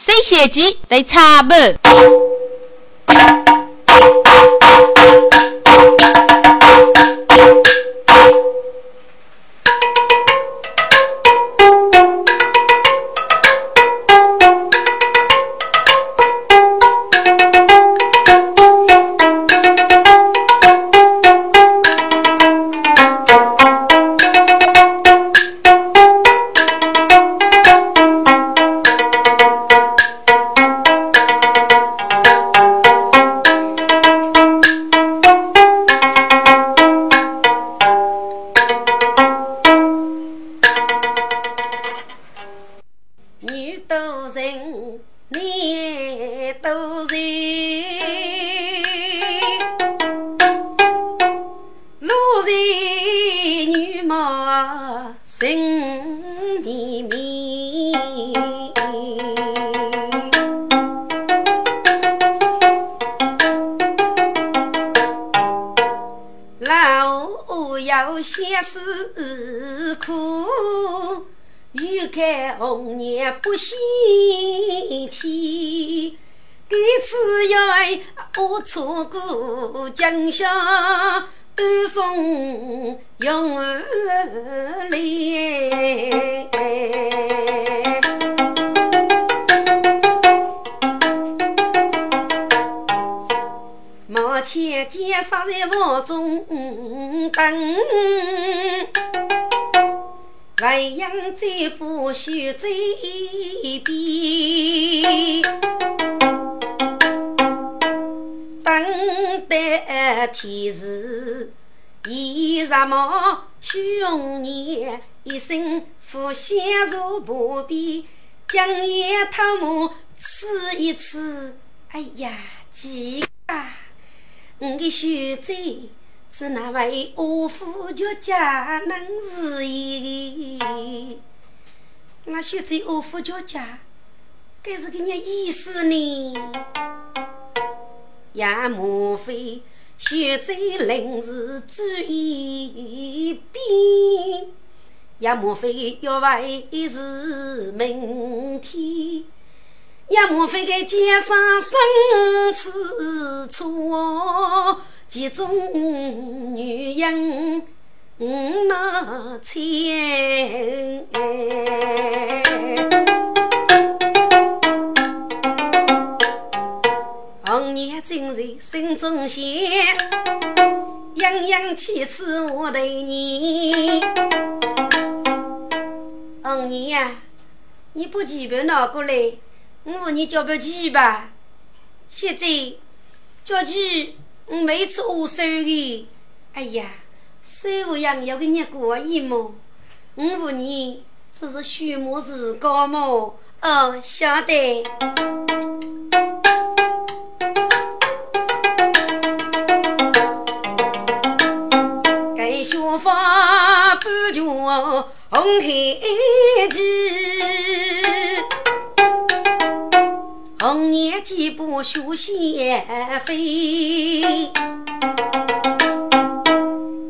谁写记在擦不？我错过江夏，都送永儿来。毛前见杀在房中等。万阳在不须在边，等待天时。一日毛兄年，一生负心如破边，将夜偷母吃一次。哎呀，几啊！我的兄仔。是那位阿夫叫家能是意？那学在阿夫叫家，该是个你意思呢？也莫非学在临时住一边？也莫非要为是明天？也莫非该街上生此错？几种女人那钱？红颜正在心中想，样样气质我对你。红颜呀，你把钱包拿过来，我和你交个钱吧。现在交钱。我每次我收的，哎呀，收养要给你过意么？我问你，这是虚么是高么？哦，晓得。该学法不教红黑旗。红颜几步学先飞，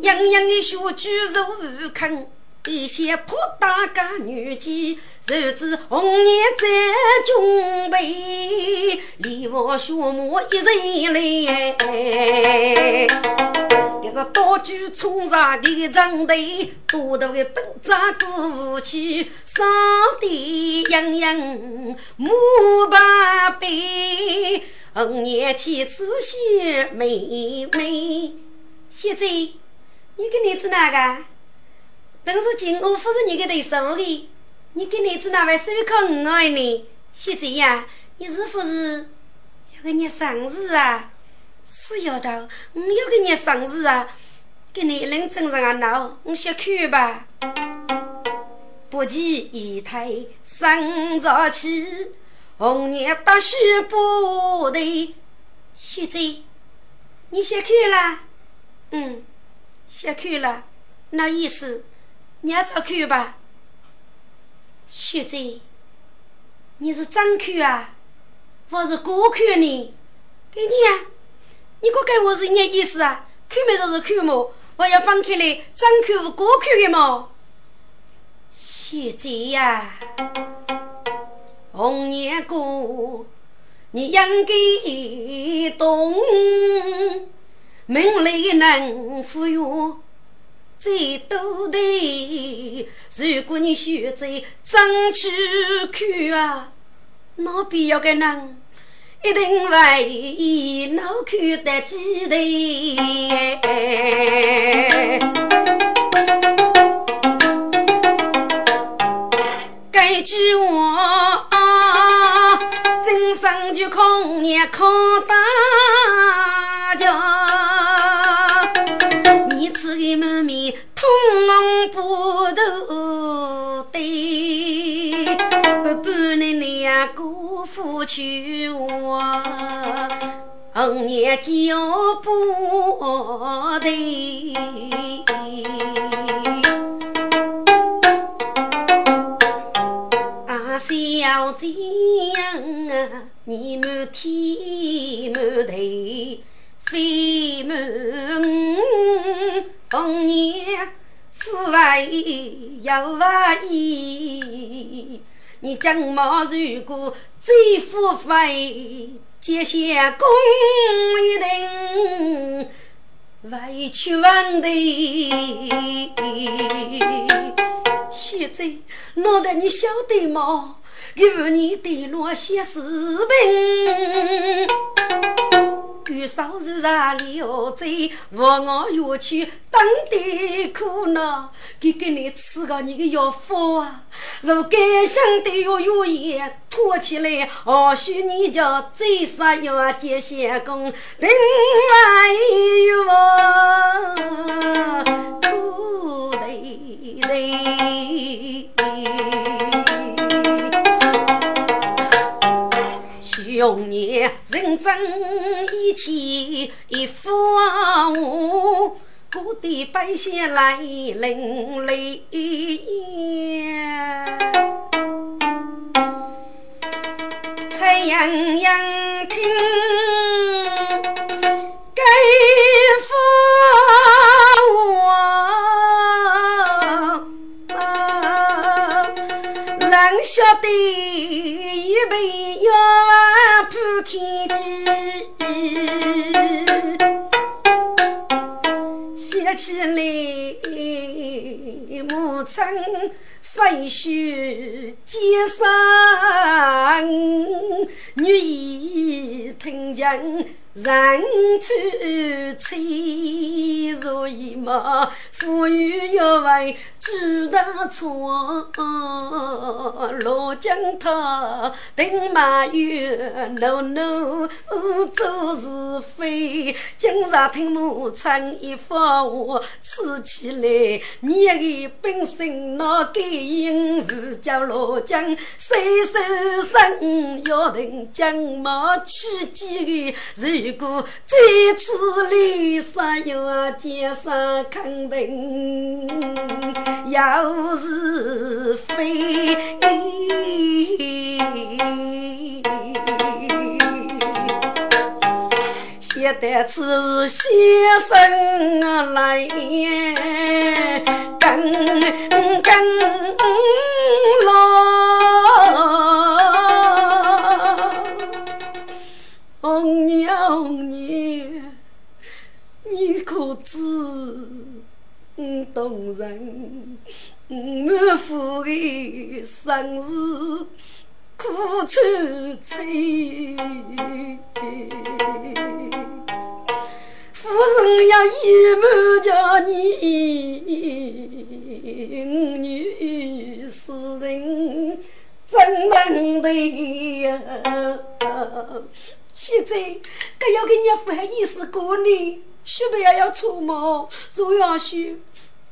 样样的学举如坑，一些破大家女妓，谁知红颜在军备，礼王学马一人来。一个刀具冲上的长队，多头的奔扎过去，上帝洋洋木把背，红颜妻子秀妹妹。现在你跟你子哪个？本是金吾夫人你给对手的，你跟你子哪位手靠我爱呢？现在呀，你是不是要给你生日啊？是丫头，我要给你生日啊！给你一人整上啊闹，我先去吧。不急一抬生早起，红颜大须不对。秀子，你先去了？嗯，先去了。那意思，你也早去吧。秀子，你是真去啊？我是假去呢？给你啊。你可给我是你意思啊？看没就是看么？我要放开来，张口是过去的么？现在呀，红颜过，你应该懂，命里能富裕最多的。如果你选择争取去啊，那必要个人一定为脑壳的记得。这句话，真生就空也靠大家，你吃的满面通不都对，不不你两个夫妻话，红颜就不对。小姐啊，你满天满地飞满红颜富贵又万亿，你将毛如果最富贵，结下公一定委屈忘的。现在脑袋你晓得吗？有你的落些视频，多少是哪里何在？我我要去当地苦恼，给给你吃个你的药方啊！如该想的药药也拖起来，或许你就最少要接些工，另外有苦累累。用年认真一起一副我，各地百姓来领泪。太阳阳听该发我，人晓得一辈要。普天际，写起来暮春飞雪接上，女儿听讲。人去催，所以嘛，富裕要为主大错。罗江他等马月，怒怒做是非。今日听母亲一番话，吃起来你的本性那该应付叫罗江，谁手上要等将马去几个？如果这次离山要接上肯定要是非，现在此先生来跟跟老。红娘红娘，你可知动人？满腹的生死苦楚催，夫人要一满叫你，女是人怎能的呀？现在，该要给你父还意思过年，许不要要出门。若要许，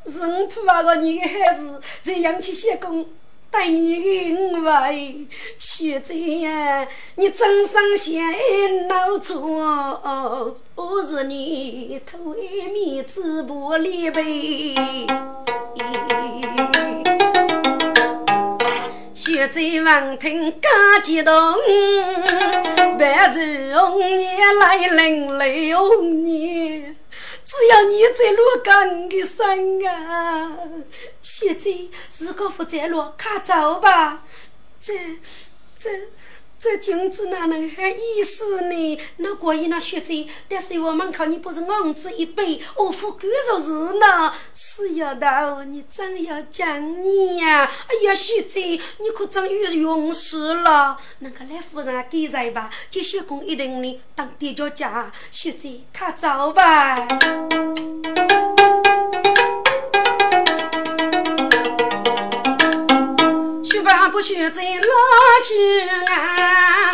人怕那个你的孩子在养起些工，带你的五位。现在呀，你真上心闹错，我是你头一面子不离背。血在王庭加激动，万族红颜来领泪红颜。只要你在路岗的身啊，现在如果不在路，快走吧。这这。这君子哪能还意思呢？那关于那学者，但是我们看你不是昂子一辈，我夫干着事呢。是要道，你真要讲你呀！哎呀，学者，你可真有勇士了。那个来夫人给在吧，这些工一定呢当地脚家。学者，快走吧。不许在老去啊，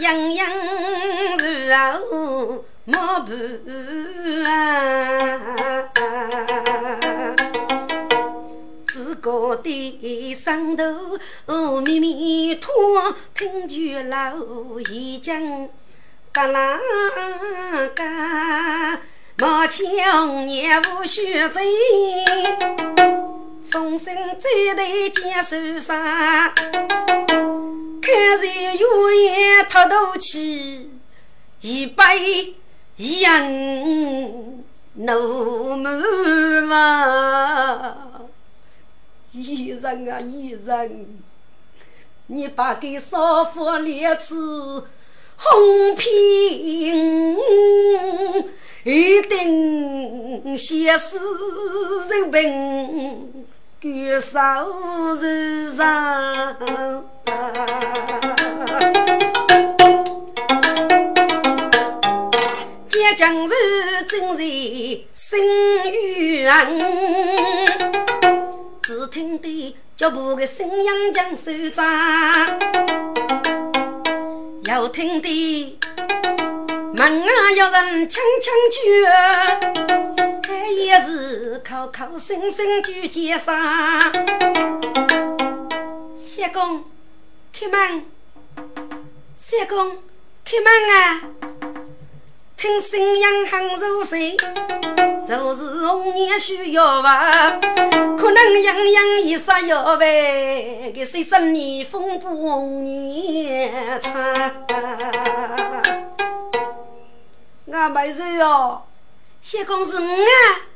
样样如后莫不啊，自个的上头阿弥弥陀，听句老一讲，嘎啦嘎，莫强也不许走。风声再对剑手上，看在月夜托肚气，一杯一样怒满房。医人啊医人，你把给少妇两次红皮，一定写死人病。举手如上，接将士正在心远，只听得脚步的声音将手掌，又听得门外有人轻轻敲。也是口口声声就介绍，相公开门，相公开门啊！听声音很熟悉，就是红颜需要吧？可能样样一杀要呗，给谁生你风波红颜长？我没事哟。相公是我啊，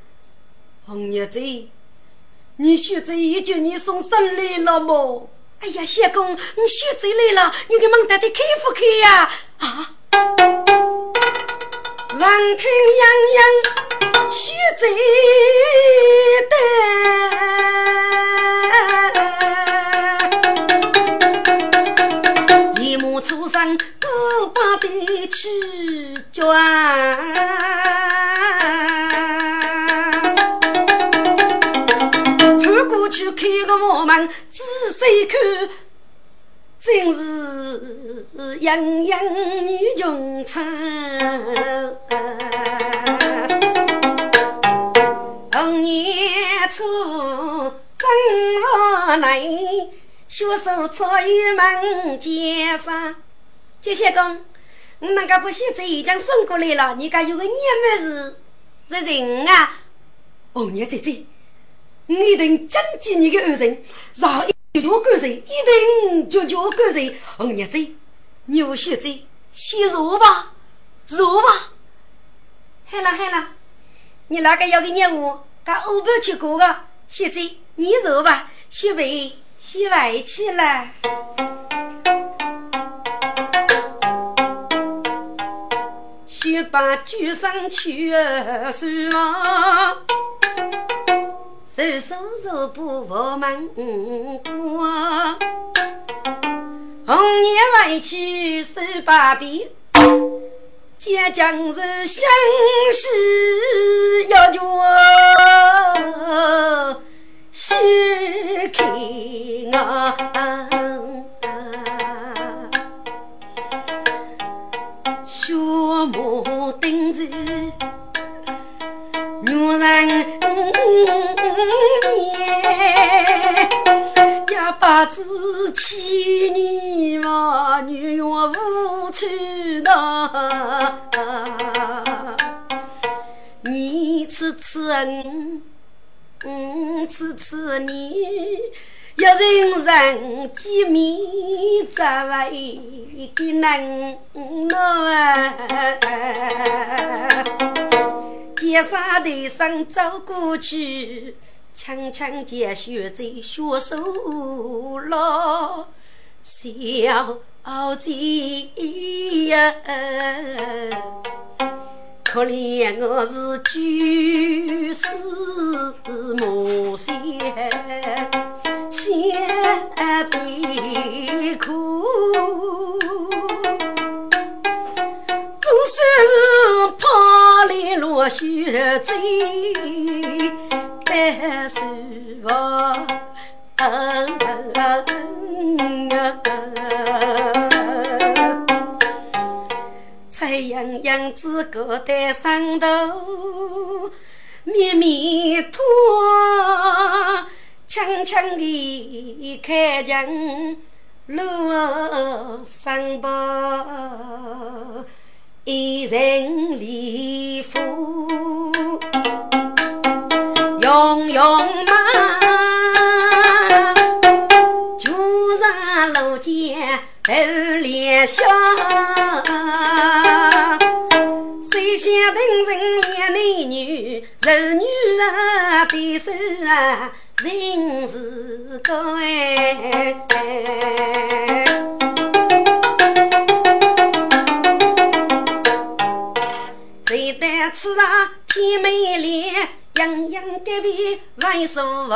红叶子，你学子已经你送生礼了么？哎呀，相公，你学子来了，你给门打的开不开呀？啊！闻听洋洋学子的，一目初生，不把的去转。看，真是样样女穷穿。红年初正好来，学手草与门前上。接些公，我那个不写这已经送过来了，你家有个娘们是是人啊？红娘姐姐。我一定谨记你的恩人，让一条干脆，一定就叫干脆。红叶子，牛血子，先入吧，入吧。好了好了，你那个要给任务，跟欧巴去过个，现在你入吧，先备先外去了。先把酒上去算嘛。手手手不佛门过，红颜为去手把柄，结将士相识要叫许开啊，血马钉子。女人也要把子妻女嘛，女怨无处呐。你痴痴恩，嗯痴痴你，要人人见面再为的难啊。街上的生走过去，轻轻将血在血手了，小姐呀，可怜我是举世母仙，先别苦，是怕里落雪贼，白首我。菜样样子搁在上头，绵绵拖，轻轻地开江路上坡，一人礼服，用用马。头脸笑，谁想等人两男女，儿女儿的手啊，人是高哎。谁待此上天美丽。洋洋隔壁万寿福，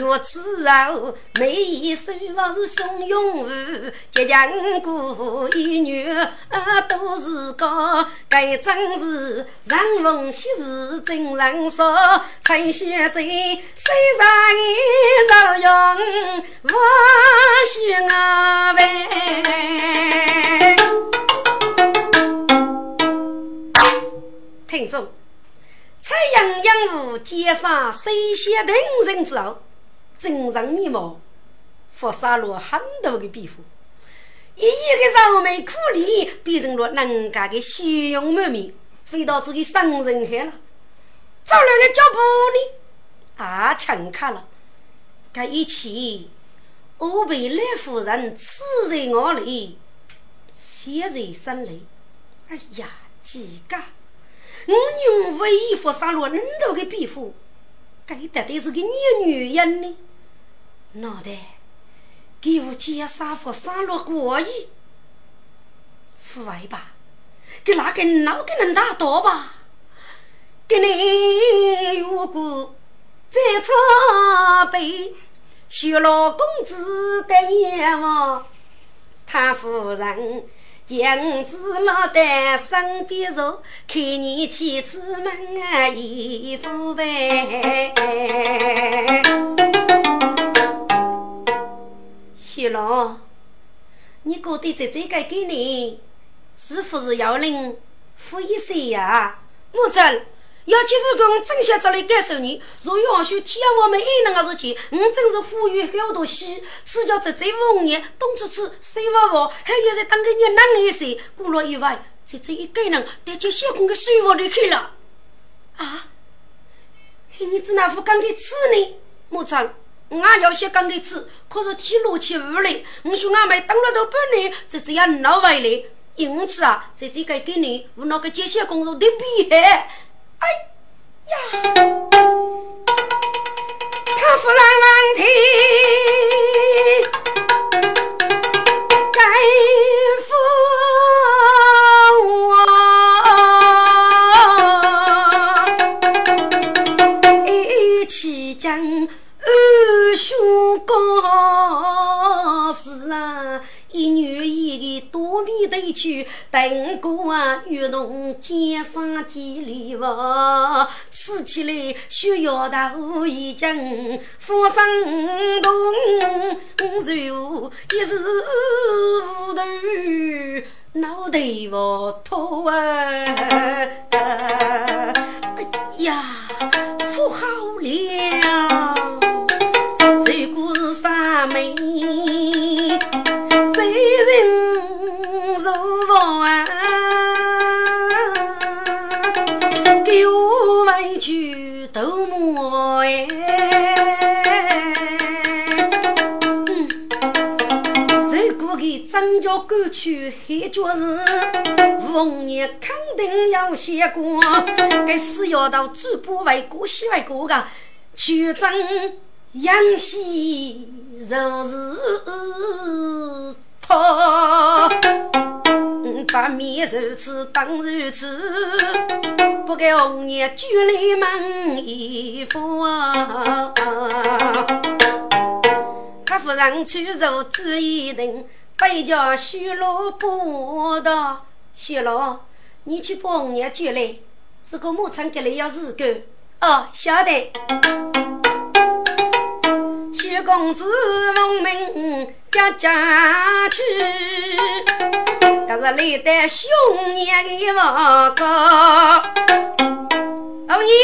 月子后每一手我是送永福，吉祥姑一女儿都是高，该真是人逢喜事真人少，陈小姐虽然一朝阳，我许我呗。听众。在洋洋湖街上水洗等人之后，真人面貌，佛杀了很多的皮肤，一一个愁眉苦脸，变成了人家的笑容满面，飞到自己生人海了。走了个脚步呢，啊，强卡了。这一切，我被赖夫人刺在我里，血在心里。哎呀，几个！我用为衣服杀了恁头的皮肤，该得的是个女女人呢。脑袋给我介绍服杀了过瘾，父爱吧，给哪个脑给能打倒吧？给你如果再差辈，学了公子的眼望，他夫人。将子老在身边坐，看你去出门啊，衣服呗。小龙，你觉得这这个给你是不是要人付一些呀？木真。要其实跟我正想着来感受你，若要许天我们一能个事情，我真是呼吁好多喜，只叫这这五年东吃吃西玩玩，还有在当个你男一些，过了以外，这这一个人带着小空的生活里去了。啊？你只那副钢铁吃呢？莫长，我要些钢铁吃，可是天落起雨来，我说俺们等了都半年，这这样闹回来，因此啊，在这个给你无那个这些工作的厉害。呀！他夫人王天个多米头去，等过啊，与侬肩上几里哇，吃起来血要头已经发生动，如一时糊涂，脑袋不脱啊！哎呀，不好了，如果是三妹。人如王啊，给我委屈都莫哎。如果给张家赶去黑脚日，逢年肯定要写过。该死要到主播为过喜为过个，去争杨喜。就是他，把面如此当如此，不给红颜举来问衣服啊！他夫人去入主一人，背叫徐老伯道：“徐老，你去把红颜举来，这个牧场给你要日干。”哦，晓得。徐公子奉命家家去，可是来得兄爷的报告。红爷，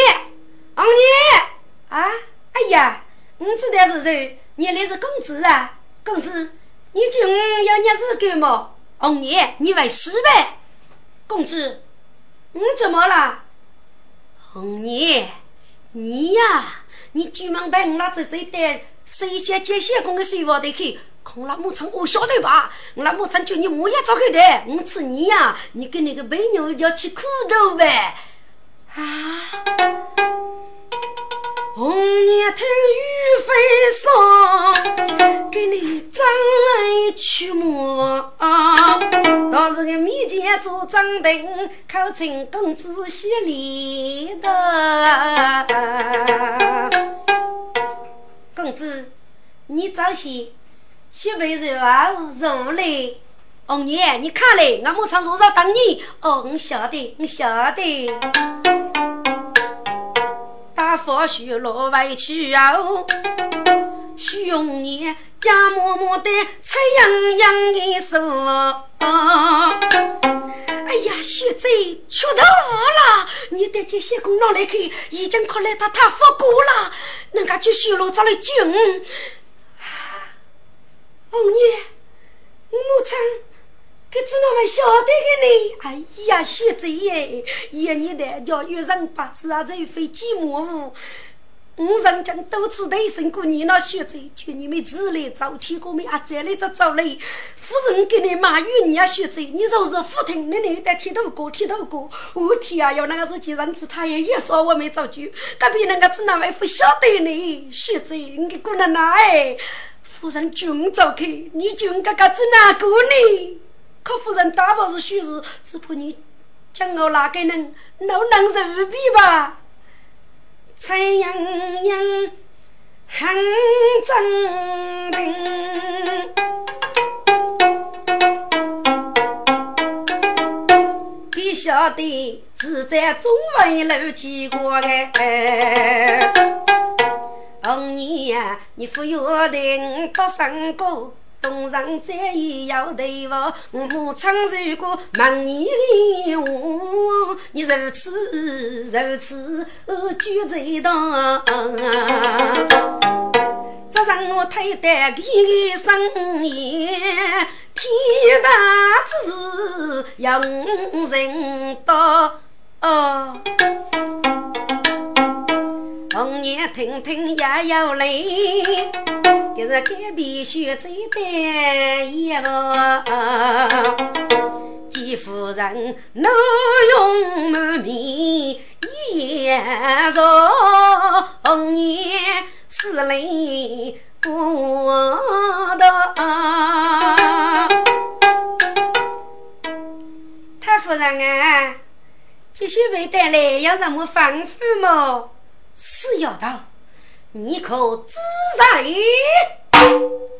红爷啊！哎呀，你知道是谁？原来是公子啊！公子，你就要日子干么？红爷，你为死呗！公子，你怎么了？红爷。你呀，你专门把我那这这带水仙接线工的水房带去，空那木村我晓得吧？我那木村叫你我也找开的，我吃你呀，你跟那个白牛要吃苦头呗，啊。红叶听雨飞霜，给你张来去么？当时个面前做张灯，考请公子洗脸的。公子，你早些洗杯热啊，热嘞。红叶，你看嘞，我马上坐上等你。哦，我晓得，我晓得。大佛徐落外去啊！徐红颜家默默的菜洋洋的说：“哎呀，徐贼出头了！你带这些功劳来看，已经快来到他复国了。人家就徐落找来救我。红颜，母亲。”可只那么晓得的呢？哎呀，小贼耶！一年的叫月人八字啊，这非寂寞。我曾经多次提醒过你那小贼，劝你们自来早天过面啊，再来这走嘞。夫人给你骂怨你啊，小贼！你若是不听，你你得剃头哥，剃头哥。我天啊，要那个是几人子，他也也说我没做主。隔壁那个子那位不晓得呢，小贼，你过来拿哎。夫人叫我走开，你叫我哥哥子哪个呢？可夫人大不是虚实，只怕你将我拿给人，老能受比吧？蔡洋洋很镇定，你晓得是在中文路见过哎？红颜呀，你不要听多三个。东上再要对我，我母亲如果问你话，你如此如此举在当，这让我推得一声言，天大之事要人道。红颜听听也有泪，可是隔壁学走的一步，季夫人怒容满面眼热，红颜是泪不断。太夫人啊，这些未带来要什么吩咐么？是丫头，你可知在？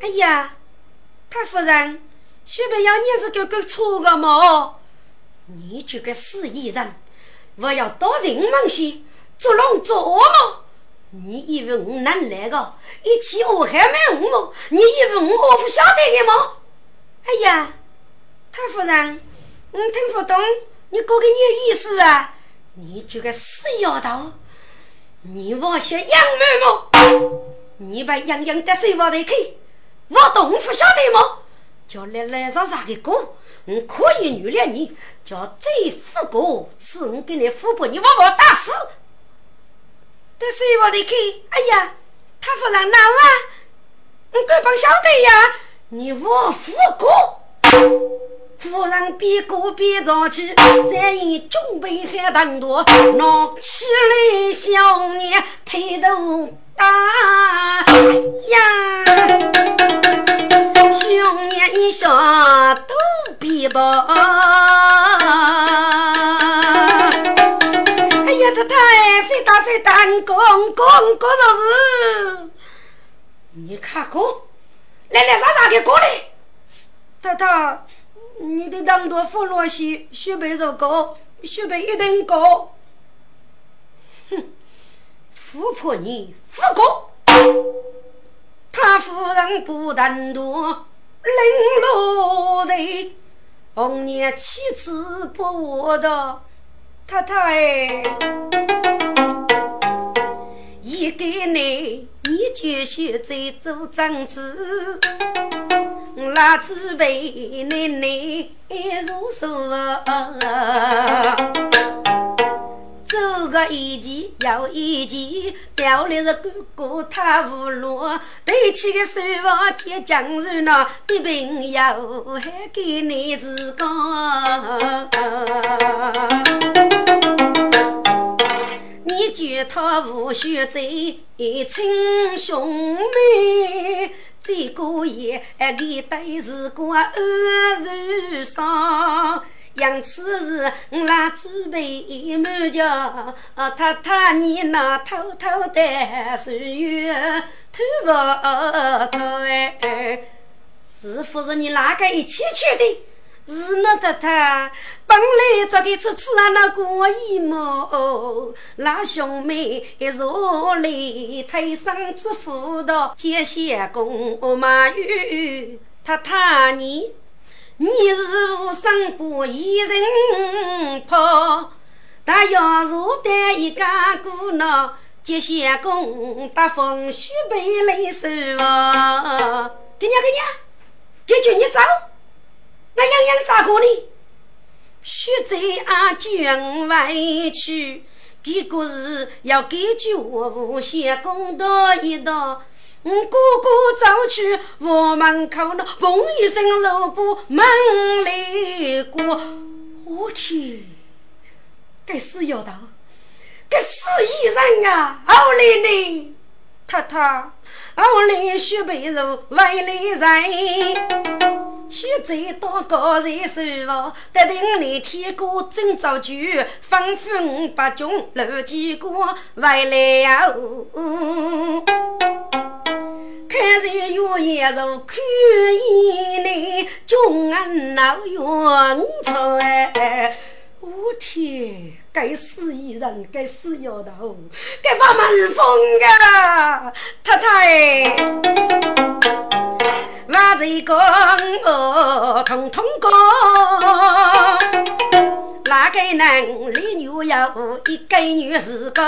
哎呀，太夫人，许不要你是个个错个么？你这个死艺人，我要到人门前捉龙捉恶么？你以为我能来个？一起我还没我么？你以为我不晓得的么？哎呀，太夫人，我听不懂你这个你的意思啊？你这个死丫头！你忘些杨妹么？你把杨杨的水往里去，我懂不晓得么？叫来来上啥的歌，我可以原谅你。叫这副歌是我给你副本，你往往打死。在水往里去，哎呀，他夫人哪啊？我根本晓得呀，你我副歌。夫人边过边上去，再以中杯喝汤多，拿起来小娘抬头打呀，兄弟下都比不。哎呀，他太飞打飞打，公公公着是，你看过，来来啥啥的过来，太太，你的当多付罗西，学背肉高，学背一定高。哼富婆你富过，他夫人不但多，领路的，红颜妻子不我的太太，一个你你就学在做长子，那祖辈奶奶如说。走个一季又一季，掉了是哥哥他无路，背起个手房接江人呐，的朋友还给你自个。你觉他无须罪，亲兄妹，这个也给对是过二十三。杨此时，我拉祖辈满家，太太你那偷偷的岁月偷不偷？是不是你哪个一起去的？是那太太本来这个只吃啊那过一毛，那兄妹若来推上之辅导，接线公马玉太太你。你是无生不一人跑，但要是带一个姑娘，接线工大风雪被雷收啊！给娘给娘，给叫你走，那样样咋过呢？雪在啊卷外去，给个是要给句我线工到一道。我哥哥走去屋门口，那嘣一声，肉布门里过。我天，该死丫头，该死衣人啊！好来呢，太太，好来雪被肉外来人，雪在当高人手房，得定你天过真造就，吩咐五百军六几个外来哦。看在月夜如看一内，君安老远在。我天，该死一人，该死丫头，该把门封啊！太太，我这个哦，通通讲，哪个男里女有一个女是个？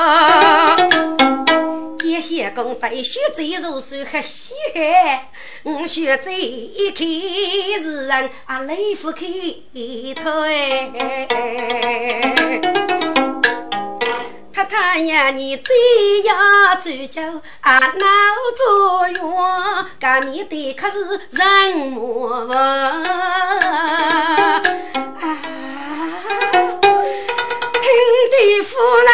一线工背血债如水还稀罕，我血债一开是人啊泪不开头哎。太太呀，你这样走就啊闹作用，干面的可是人魔啊！听的夫人。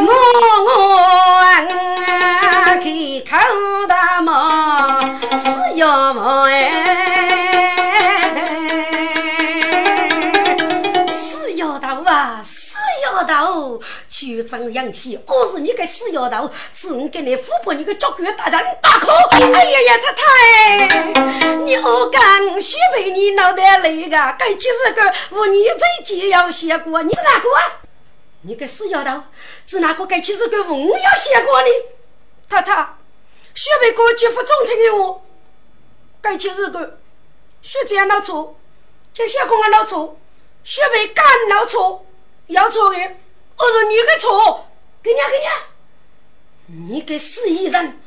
我我啊开口大骂是妖魔哎，头，去争阳气，我是你个死丫头，是我给你富婆你个脚骨打人大可。哎呀呀，太太，你何敢许配你脑袋里个？该几十个妇女最紧要写过，你是哪个啊？你个死丫头，是哪个该其实个我要写过你？太太，学妹哥绝不中听的我，该其实个学这样闹错，就小公安闹错，学妹敢闹错，要错的，我说你个错，给娘给娘，你个死异人，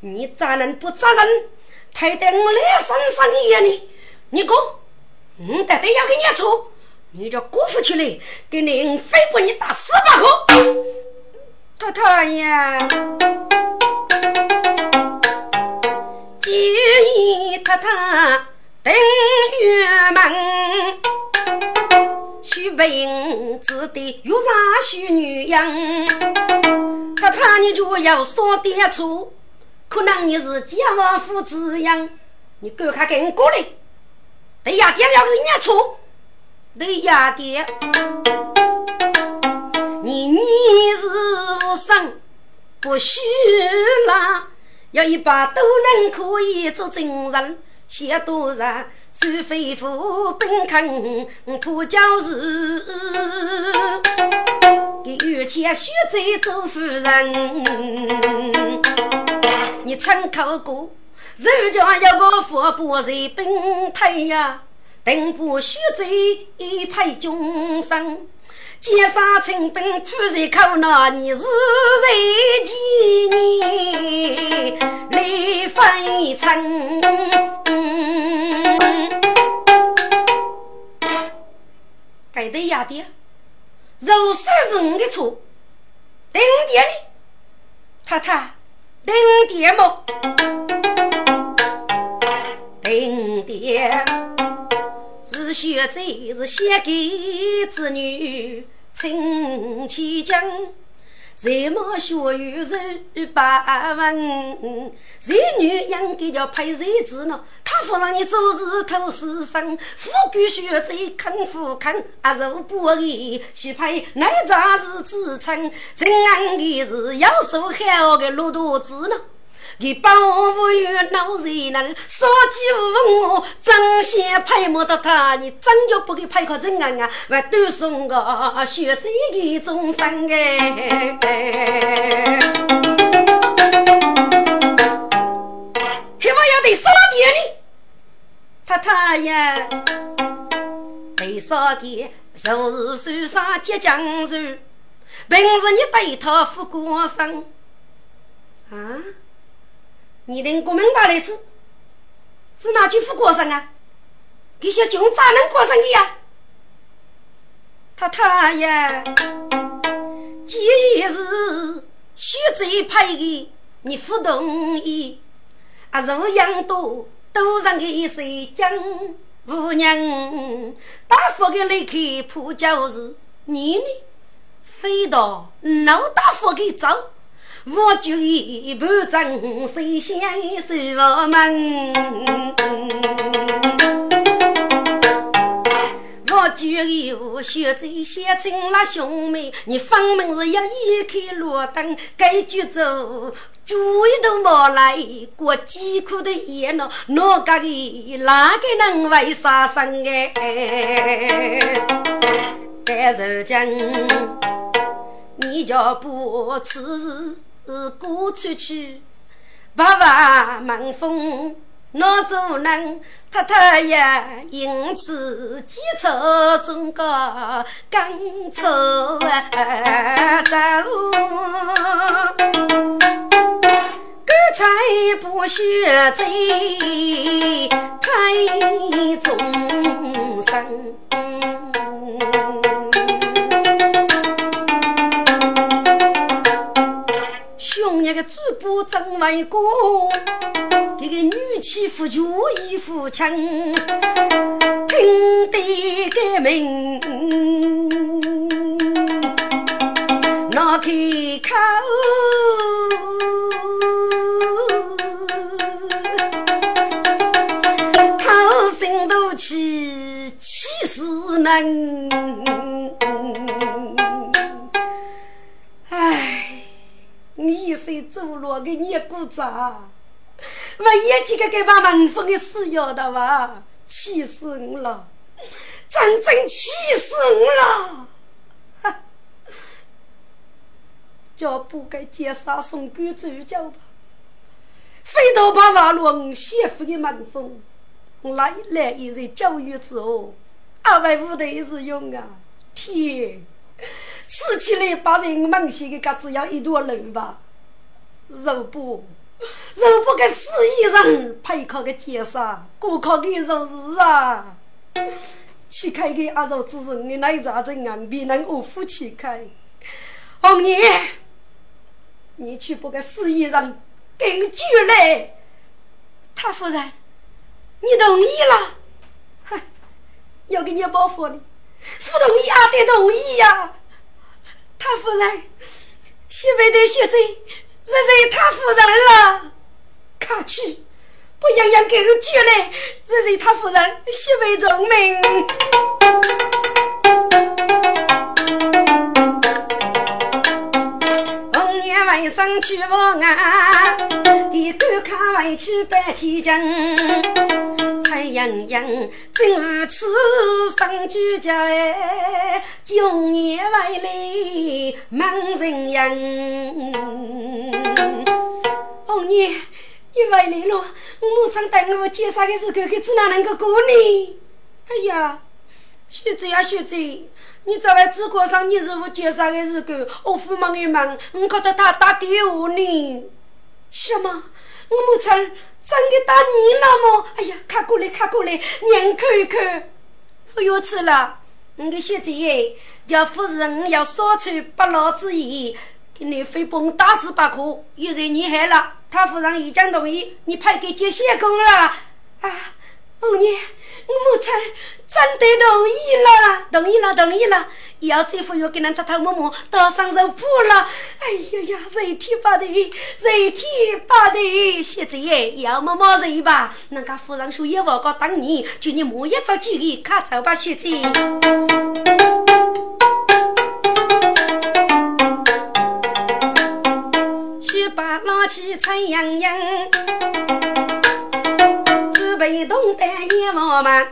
你咋能不责任？抬得我来身上一样呢？你哥，我得得要给娘错。你这姑父出来，给你非把你打死不可！太太呀，建议太太等月门，须病只得有啥许女样？他他你就要说点错，可能你是家王夫子样，你赶快跟过来。对呀，爹了是你错。对呀，爹，你你是无生不许啦，要一把都能可以做证人，写多人。虽非富，本肯土教士，给有钱学在做夫人。你曾考过，人家一个富不在本太呀，等不学在一派终生。肩上成本突然考那你是谁几年来分成？该对呀的，肉算是我的错，顶点呢？太太，顶点么？学在是写给子女，亲戚讲。谁莫学有十八文，谁女应该叫配谁子呢？他不让你做事偷私生，富贵学贼肯富肯，啊肉不义，许配乃咋是自称？真安的是要受好的骆驼子呢？你保护于老人呢，说句无我，真心配莫得他，你真就不给配个真安啊！我都送个学这个终生哎。黑娃要得少点呢，太太呀，得少点，就是手上接江水，平时你对他付过生啊？你等国民党来吃，是哪句副过生啊？这些穷咋能过生的呀？太太呀，既是徐贼派的，你不同意，啊，肉养多都让给谁讲？五娘大夫给来开破教时，你呢？飞到老大夫给走。我举一盘针，谁先守门？我举一壶血醉，写成了兄妹。你房门是要一开路灯，该举走，主意都没来过饥苦的夜呢。哪个的哪个能为杀生哎？该如今你叫不吃。是过出去，爸爸忙风，哪做能？太太呀，因此几错中个刚错走，干脆不学贼，太终生。个主播真为公，这个女婿夫就义父亲，听得个名，那开口，口心都气，气死人。走路给你鼓掌，万一几个给把门缝给撕掉的哇！气死我了，真正气死我了！哈，叫不该接杀送狗走叫吧，非到把马路媳妇的门缝，来来一人教育之后，二百五的是用啊！天！吃起来把人猛些个，只要一坨肉吧，肉不肉不给死一人配靠个奸杀，过靠个肉是啊，去开个阿肉之人的奶茶真啊，别人我夫妻开，红爷，你去不给死一人给我举来，他夫人，你同意了，哼，要给你包袱的。夫不同意啊，得同意呀！他夫人，西北的小贼，这是他夫人了。卡去，不样样给我举来，这是他夫人，西北聪明。红颜为生去望啊，一杆卡为去百千斤。太阳阳，正如此生居家哎，九年回来忙人样。红娘，你回来了，我常等我结杀的时候，可只哪能够过呢？哎呀，雪子呀雪子，你在外纸过上你是否结杀的时候，我父忙一忙，我觉得他打电话呢。什么？我母亲？真的打你了么？哎呀，看过来，看过来，娘看一看。不要吃了，你个小姐，叫夫人要少吃不老之言，给你飞崩打死不可。现在你害了，太夫人已经同意，你派给接线工了。啊，五娘，母亲。真的同意了，同意了，同意了！要再服要给人偷偷摸摸到上手铺了。哎呀呀，热天不的，热天不的，现在要么么热吧？人家夫人说也我个当年，就你摸一着几个，看走吧，现在。雪把拉起春洋洋。被动的阎王们，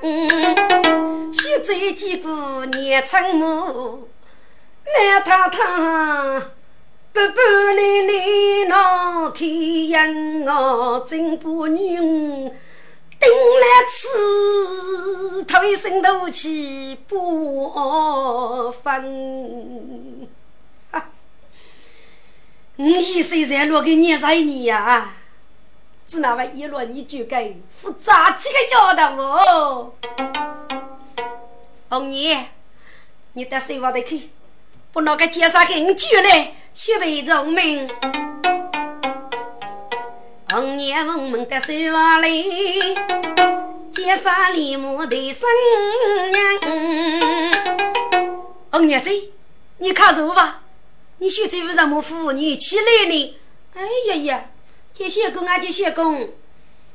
须走几步年春暮，来太太，不不离离闹开阳哦，真不女顶来吃，头生怒气不分。啊，你一岁才落个年十一年呀？是那位一落你就该负扎起个丫头哦，红娘，你得谁话得去？不拿个介绍给你举来，学会聪明。红娘问问得谁话来？介绍李母的生娘。红娘子，你看住吧，你学这为什么服务你起来呢？哎呀呀！接谢公啊，接谢公！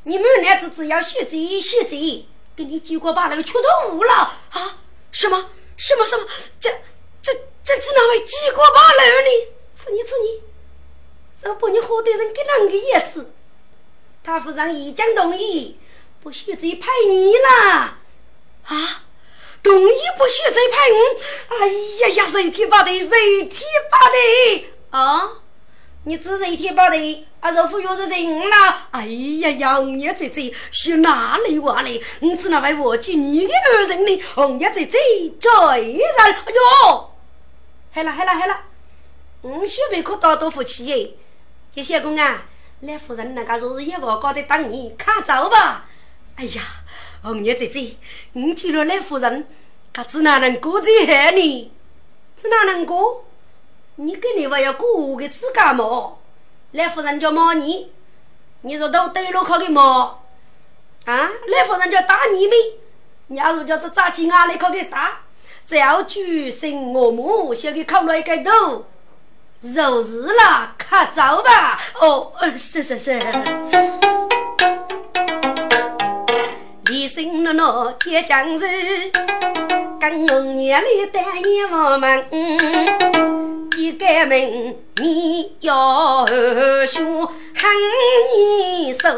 你们男子只要谢罪谢罪，给你几个把那个出头无了啊？什么什么什么？这这这只哪位几个把楼呢？吃你吃你！这把你好的人给啷个意思？他夫人已经同意不许再派你了啊！同意不许再派我？哎呀呀，热天把的，热天把的啊！你只是一天不得，啊，肉脯又是人了。哎呀，杨爷姐姐是哪里话嘞？你只那位我见你的儿人呢？红爷姐姐罪人，哎哟，好了好了好了，我小辈可大多福气耶。谢谢公啊，来夫人那个若是一个搞得当你看走吧。哎呀，红爷姐姐，你见了来夫人，可只哪能过这海呢？只哪能过？你跟你还要过我的自家毛，来夫人叫骂你，你说都对了靠的毛，啊，来夫人叫打你们，你要是叫这扎起牙来靠的打，只要举身我母，先给烤了一个头，肉日了，可走吧？哦，是是是。一生了那铁匠人，跟红叶里带一我们。一改名，你要学喊你手，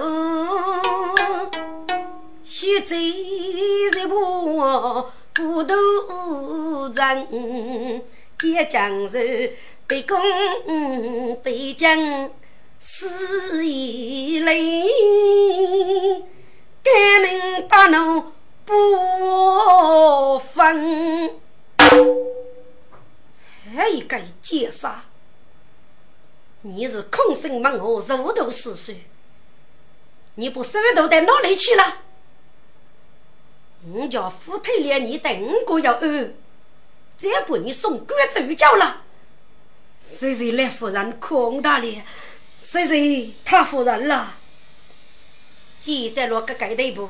学走一步不渡人，结将士背弓背将死一泪，改名大怒不分。还一个奸杀！你是空生门后如头死水，你不手头到哪里去了？我叫夫太连你等过要安，再把你送官走教了。谁谁来夫人空大脸？谁谁他夫人了？记得落个盖头不？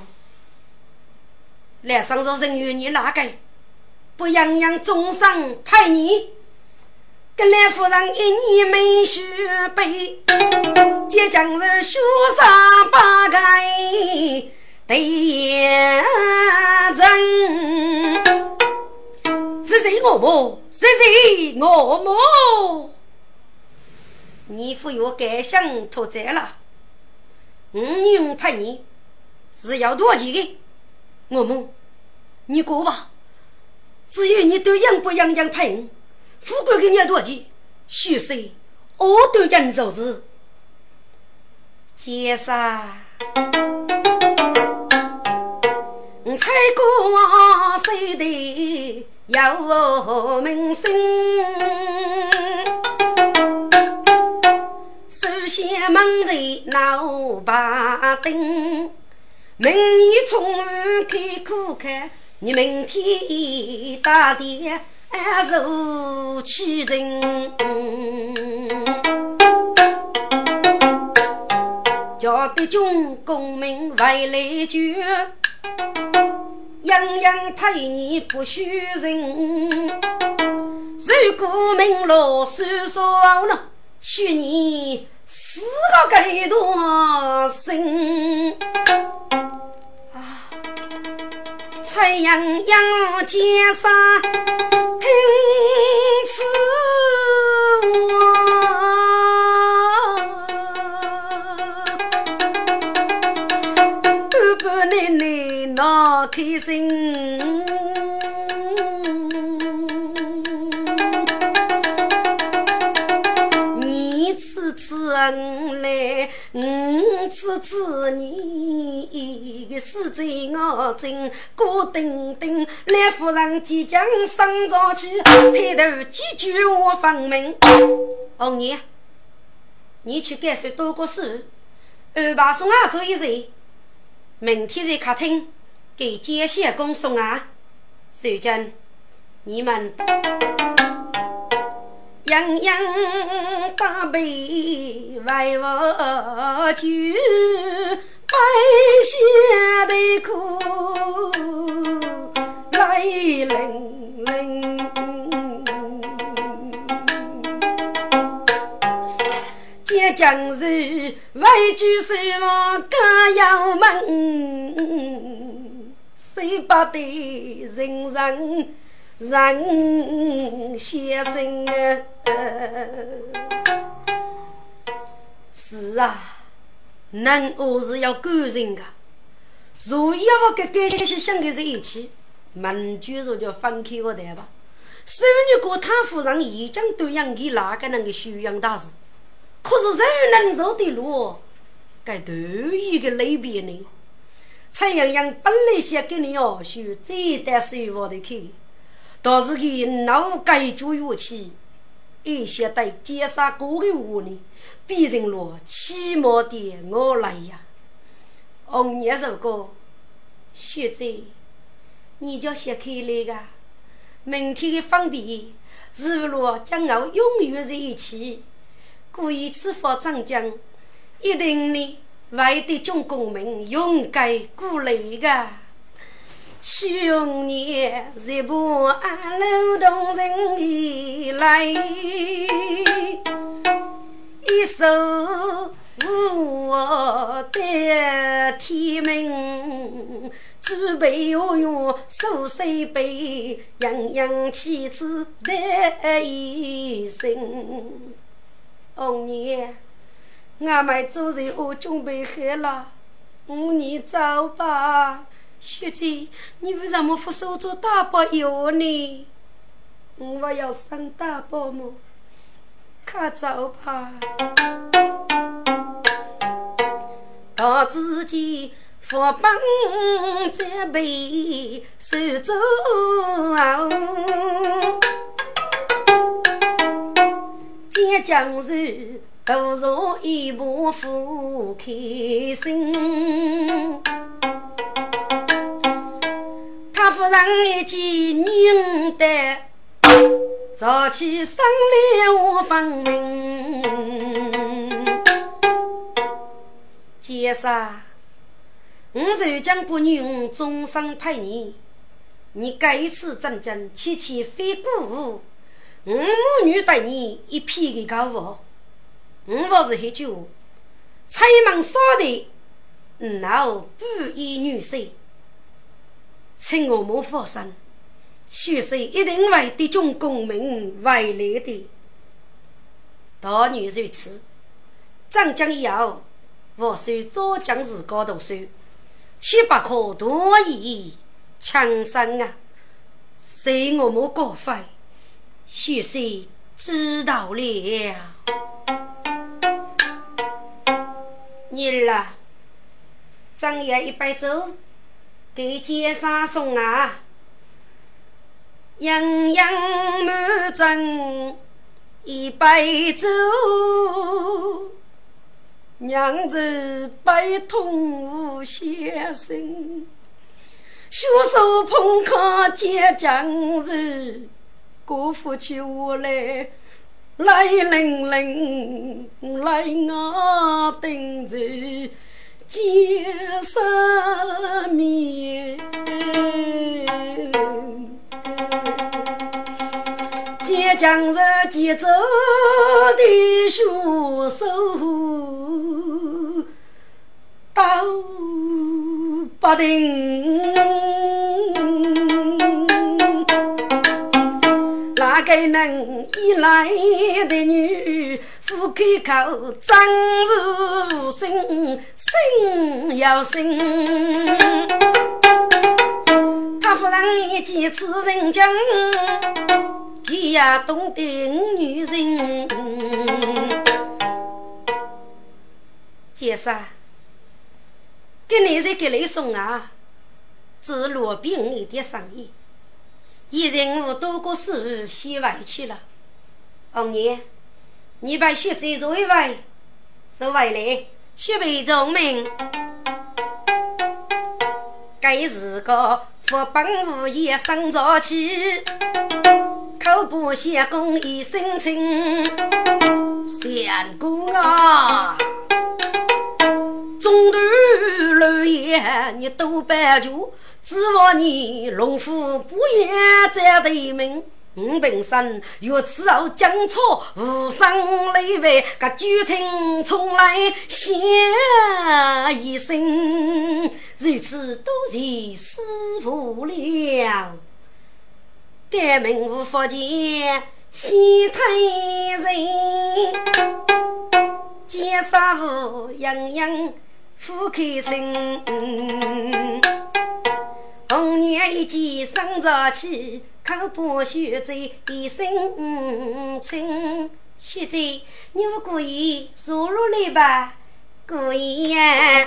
来上朝人员你哪个？不样样终生陪你。格兰夫人一年没学背，接将人学上八个对人。是谁我母？是谁我母？你父有改想脱债了，五女陪你是要多钱的？我母，你过吧。至于你都养不养养陪我，富贵给你多钱，许是我都忍受是。先生，猜过谁的有名声？首先门内闹把灯，明年春开可开。你明天打点如去人，叫得军公民回来救，样样陪你不许人。如果明老算说了，许你死了该多生。太阳阳肩上听此话，半半奶奶闹开心。人来，我支持你死在我正孤丁丁，来夫人即将上朝去，抬头几句我分明。红娘，你去给谁多个书，安排送啊做一人，明天在客厅给接线公送啊。谁讲？你们。洋洋大悲为我救，百姓的苦泪淋淋。见将士为救守我家窑门，谁不得人人？人先生啊，是啊，人我是要感人的。如要跟这些想的在一起，门就说就分开我谈吧。虽然过他夫人已经都养给哪个人的修养大事，可是人能走的路，该都一个类别呢。蔡阳阳本来想跟你要修，这一单是我的去。倒是给脑改做乐器，一些带尖沙过的屋里，变成了起码的我来呀。红叶如果学者，你就写开来个，明天的方便，日落将我永远在一起。故意此发长江，一定呢为的中公民勇敢鼓励个。兄弟，日不安楼动人意来，一手我的天门，举杯我用手水杯，样样妻子得一生。红娘，俺们做人我准备好了，五年走吧。学姐，你为什么不收做大包药呢？我要上大伯母？快走吧！到自己福本这辈手走，见江水投入一步复开心。夫人一见女的，早起生来无分明。先生，我如今不女，终生陪你，你该次战争期期非鼓舞，我母女对你一片的高傲。我不是一句话，财忙少的，然后不依女婿，请我母放心，许是一定为的众公民为来的。大女如此，长江以后，我虽早将士高读书，七八颗多疑。强生啊，随我们过费，许是知道了。你儿，张爷一杯酒给街上送啊，洋洋满斟一杯酒，娘子悲痛无先生。袖手捧客接将士，过府去我来来领领，来我等着见世面。接将士接走的凶手，到。不定，哪个能一来的女，夫开口，真是无心，心要心。他夫人年纪此人讲，他也懂得女人。介绍。给你在给你送啊，只罗宾一点生意，一人物多过事洗外去了。红爷，你把血债做一回，收回来，血为忠名。该是个福本无业生早起，口不写公益心情，相公啊。中途楼檐你都搬就，指望你龙虎不言在对门。我本身若此后江错，无伤累为，个酒厅从来写一声，如此多谢师傅了。该名无福见西太人，见杀无洋洋。富开心，红娘一见生早起，口把血在一身清。现在你不故意坐入来吧？故意呀！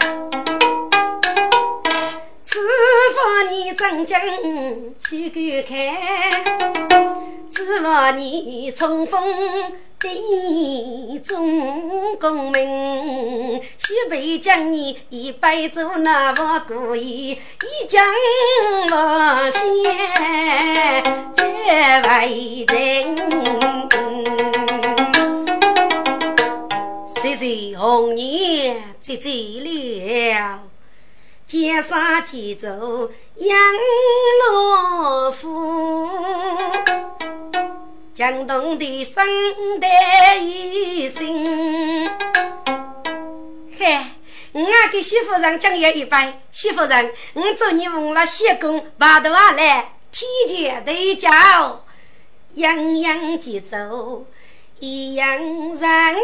此番你张将去观看，此番你冲锋。一众公名，须备将你一百做那么故意，一将无限再为人。岁岁红颜接接了，肩上几走杨罗夫。江东的生代一生，嗨，我给媳妇人讲一一杯。媳妇人，我祝你忘了谢公，把头啊来，天权对角，样样节奏一样人。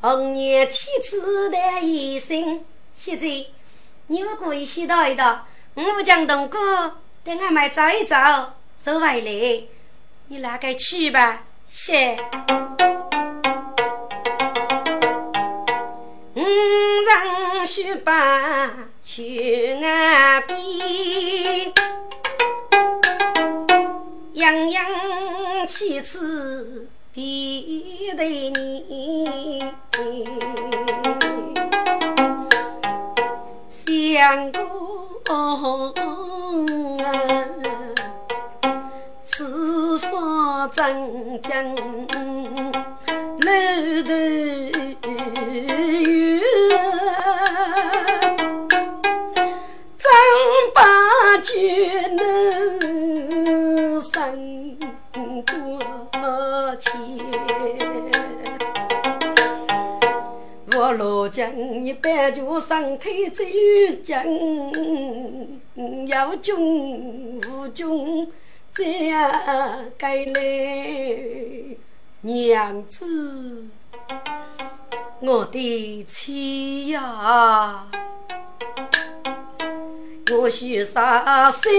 红颜妻子的一生，现在你们可以洗到一道，我不讲东哥，等俺们走一走，收回来。你哪个去吧？谢。五人雪把雪岸边，洋洋气质比对你，相公真经，楼头月，正把酒能生过前，我老张一般就上推着江，要无。这样该来，娘子，我的妻呀！我许啥心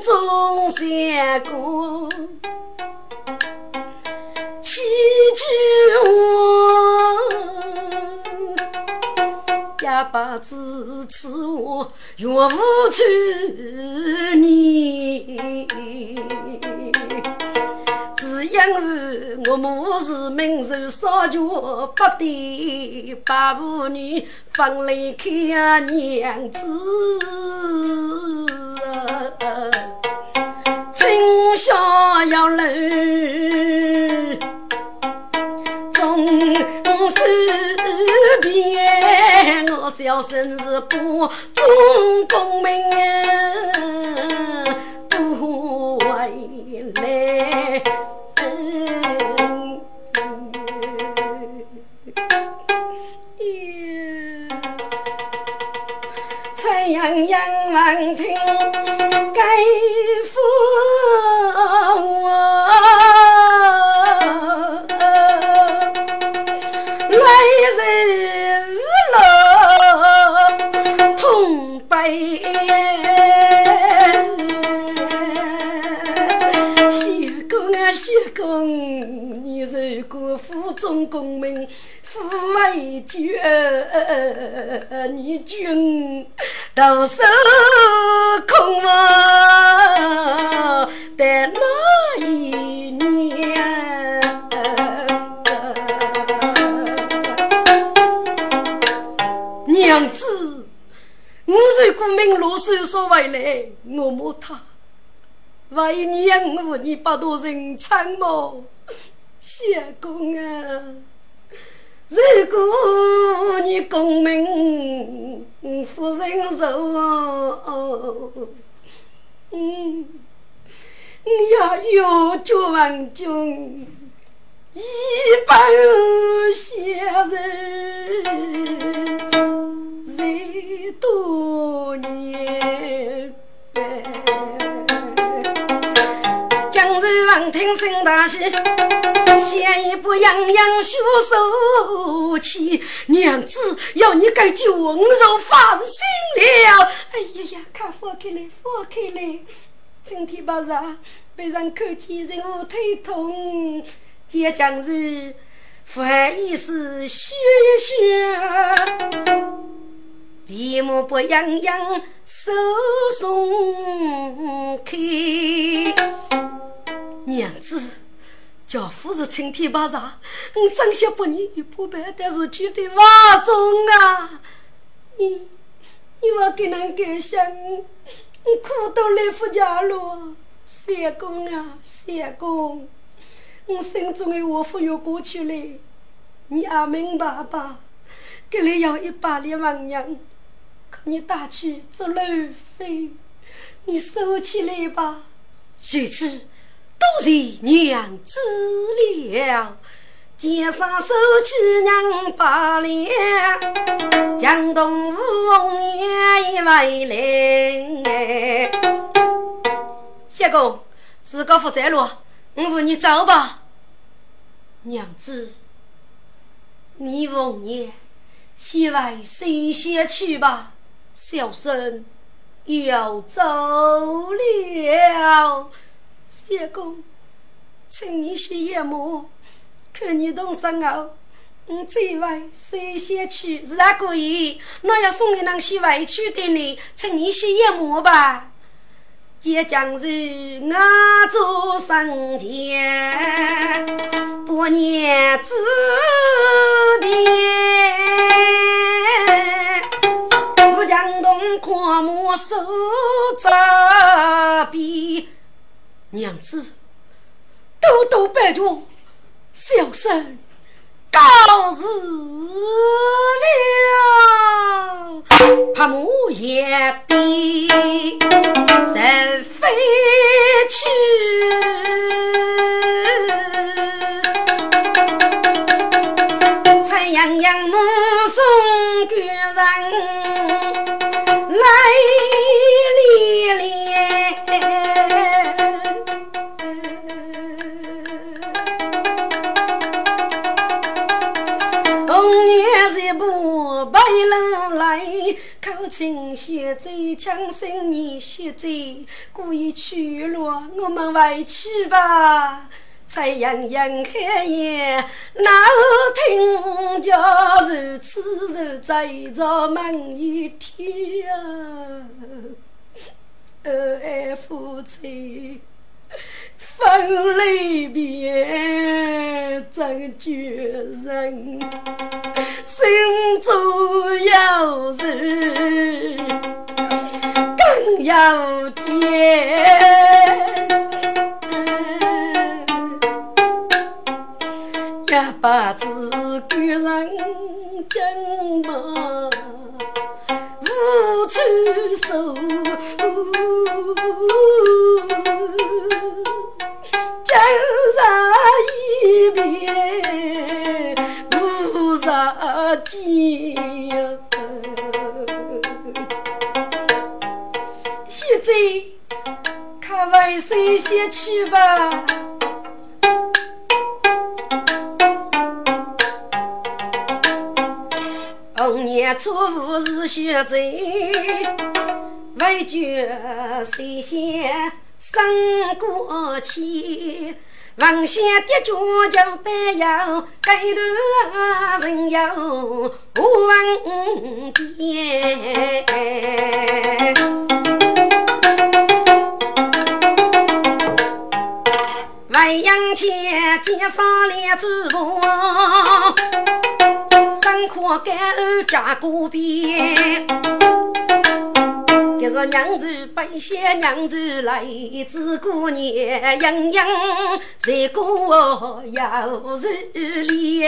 中想过几句话，也把自此我岳父去你。因为我母是名受少绝不得把妇女放离开娘子，真想要楼总是我小生是不忠公明不回来。洋洋望听该夫公，你如果府中公民。父为君，你君独守空房的那一年，娘子，我是顾明罗叔所为来，我摸他为娘我，你不多人参谋，谢公啊。如果你功名不人寿，嗯，你也要绝望中一般先人，十多年。江州王听声大喜。先一步样样学手气，娘子要你改句温柔放心了。哎呀呀，快放开来，放开来！今天不热，被人看见人我腿痛。接将日，不好意思学一学，立马不样样手松开，娘子。家父是青天白日，我真想把你一破败，但是绝对瓦中啊！你，你我给人感想，我苦都来不家了。相公啊，相公，我心中的话不要过去了，你也明白吧？这里要一百两万娘，可你打去做路费，你收起来吧。谁知？都是娘子了，肩上收起娘把脸，江东五年一回来。相公，自个负责了，我扶你走吧。娘子，你五年先为谁先去吧？小生要走了。相公，请你先一马，看你动身后，我再为谁先去是也可以。那要送给那些委屈的你，请你先一马吧。即将是我做生前百年之别，我江东跨马守着边。娘子，多多拜托，小生告辞了。怕马一鞭人飞去。陈阳阳目送个人来离。红颜一步白楼来，口近血醉枪心你雪醉，故意去落，我们回去吧。彩阳开宴夜，哪听叫如此如在朝梦一天啊？二爱夫妻。分离别，真绝人，心中有事更有结。一把子官人金马无处收，杀机呀！现在看为谁先去吧。红颜错误是血债，为觉谁先生过气？王先的脚就不要，该段人有问天。未央前见上两主婆。三颗干儿加锅边，这是娘子背些娘子来，自过年样样在过要日里。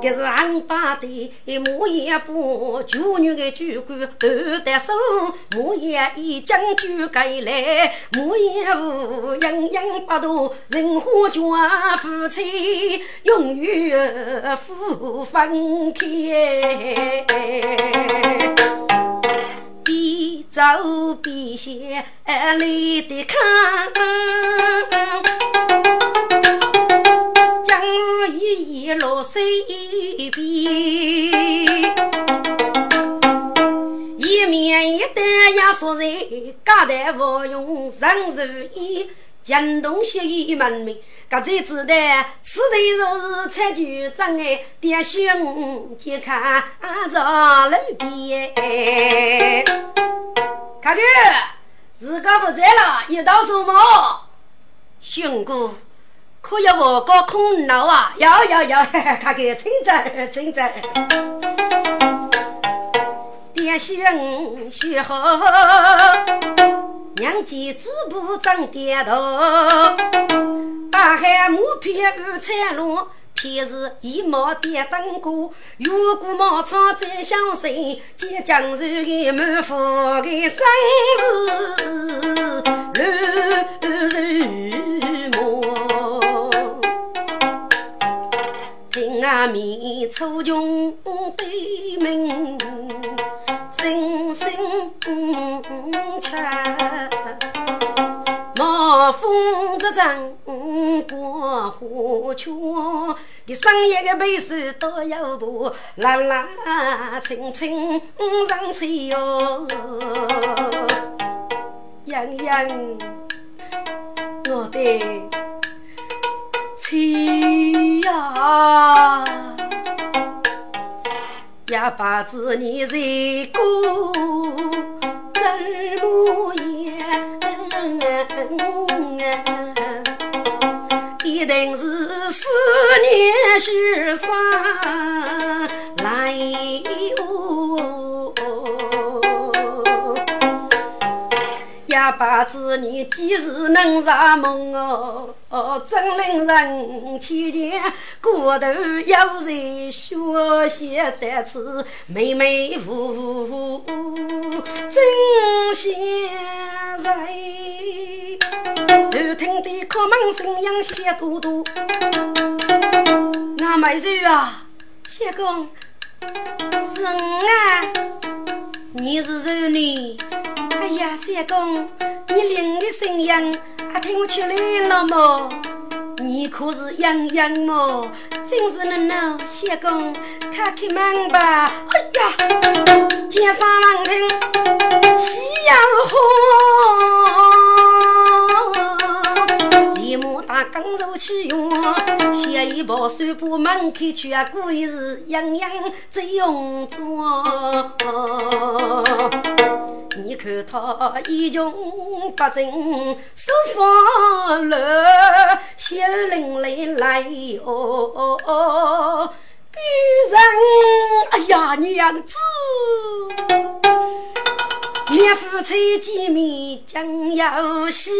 这是俺爸的木叶布，旧女的酒馆二得手，木叶一将就改来，木叶布样样不多，人花家夫妻永远不分开，边走边笑泪的看。江一一落水边，一面一担压缩在，家代不用人如意，江东协议门明，各自子弹，此地若是采菊障碍，爹兄就看着路边。看哥，自个不在了，又到什么？兄哥。可要我搞空脑啊！要要要，看看村长村子，爹兄学好，娘家织布长点头，大海木片二彩龙，偏是一毛点灯过，越过茅草再相随，见江水的满腹的生死乱如阿弥初穷悲悯，声声切。冒风之阵过花圈，你深夜的悲事多有多，啦啦青青上吹哟。洋洋，我的。妻呀，呀把子你在过怎么样？一定是思念雪山来呀把子你几时能入梦哦？哦，真令人凄切，骨头有人学习得此妹妹夫真贤人。头听的可门声音些多多，那美人啊，谢公，是啊，你是谁呢。哎呀，谢公，你领的声音。还听出来了么？你可是洋洋么？真是能能谢公，开开门吧！哎呀，街上闻听喜洋话，立马打刚入去用，写一包水把门开去啊，故意是洋洋在用装。你看他衣穷不振，手发乱，小伶俐来哦。女人，哎呀，娘子，两夫妻见面将要喜，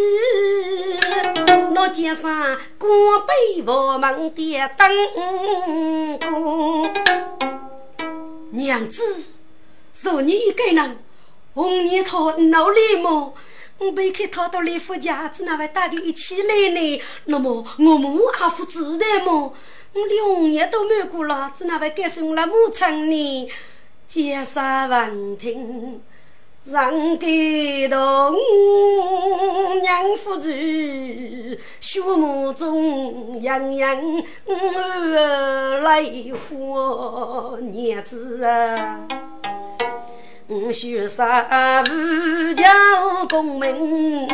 我肩上挂杯佛门的灯。娘子，若你一个人。红泥套闹里么？我背开套到李夫家，子那位大家一起来呢？那么我母阿父知道么？我两年都没过了，子那位该是我那母亲呢？街上闻听，人感动，娘夫子，血目中洋洋泪花，娘子啊！我学杀无教功名，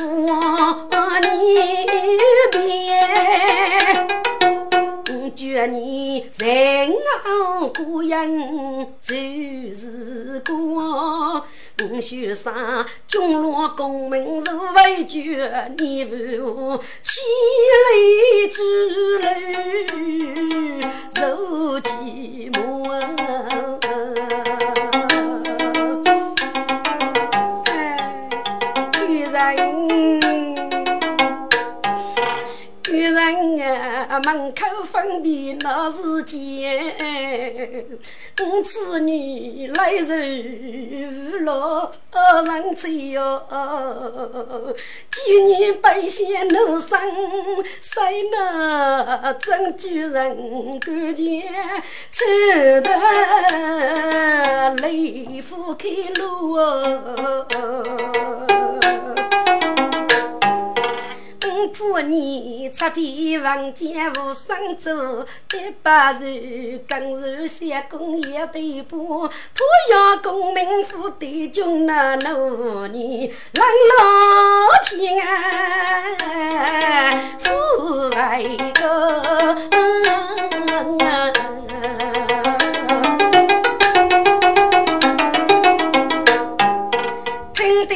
我你别，觉你人傲孤人就是过。我学杀军落功名如未绝，你负千里之路子女来如落人醉哟。几年百姓怒声，谁能真举人感情？走得泪花开路哦。怕你出边房间无生做，一把手更是些工业的波，土要功名富的军那奴女，让老天啊抚慰个。听得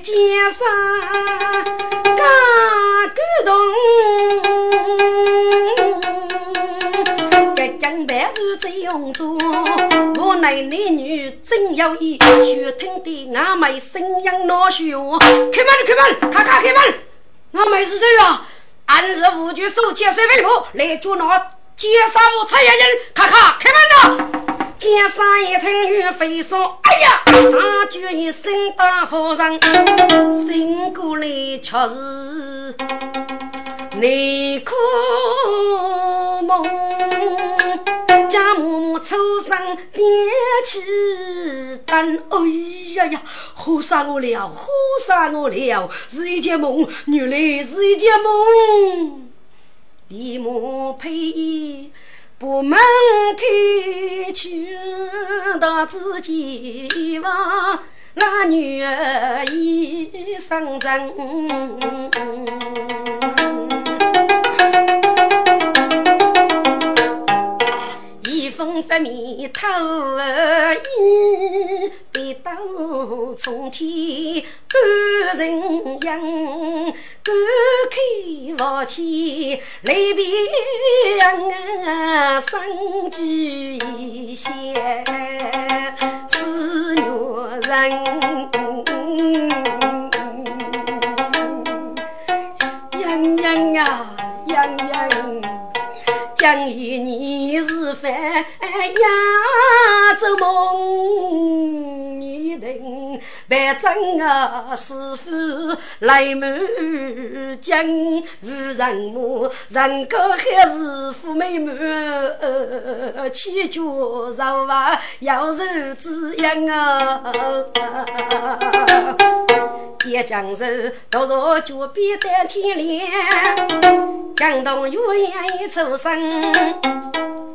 街上。动，结将白日在红烛，我乃男女真有意，须听得俺妹声音闹喧。开门，开门，咔咔开门！俺妹是谁啊？俺是五局守千岁为父，来捉拿奸杀我蔡家人，咔咔开门呐！见上一听雨飞霜，哎呀！大叫一声大夫人，醒过来却是内哭梦。家母母抽身点起灯，哎呀呀！吓死我了，吓死我了！是一件梦，原来是一件梦。李母配。不门开去，到自己房，那女儿已上阵。风发面透雨，北斗冲天半人影，赶开房前来别啊，生聚一些是女人，样样啊，样样。想一年是饭呀，做梦一定办正啊，师傅来满江，无人母，人高还是富美满，起脚肉滑要受滋养啊。一江水，多少脚比得天亮，江东月牙一出生。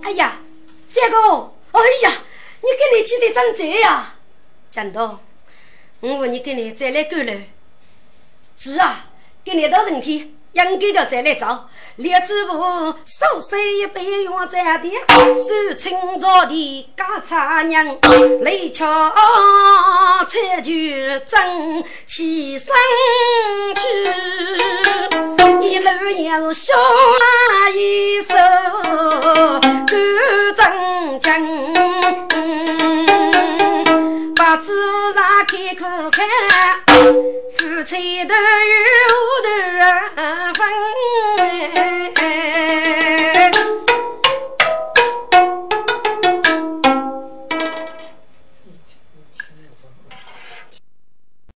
哎呀，三哥，哎呀，你跟你记得真贼呀！讲到，我问你跟你再来过来。是啊，给你到人体。应该就再来找，列主部手洗一杯药在的，手清早的家茶娘，来敲菜就蒸起身去，一路也是小阿姨手干正经，把纸上开口看。夫妻都有头分。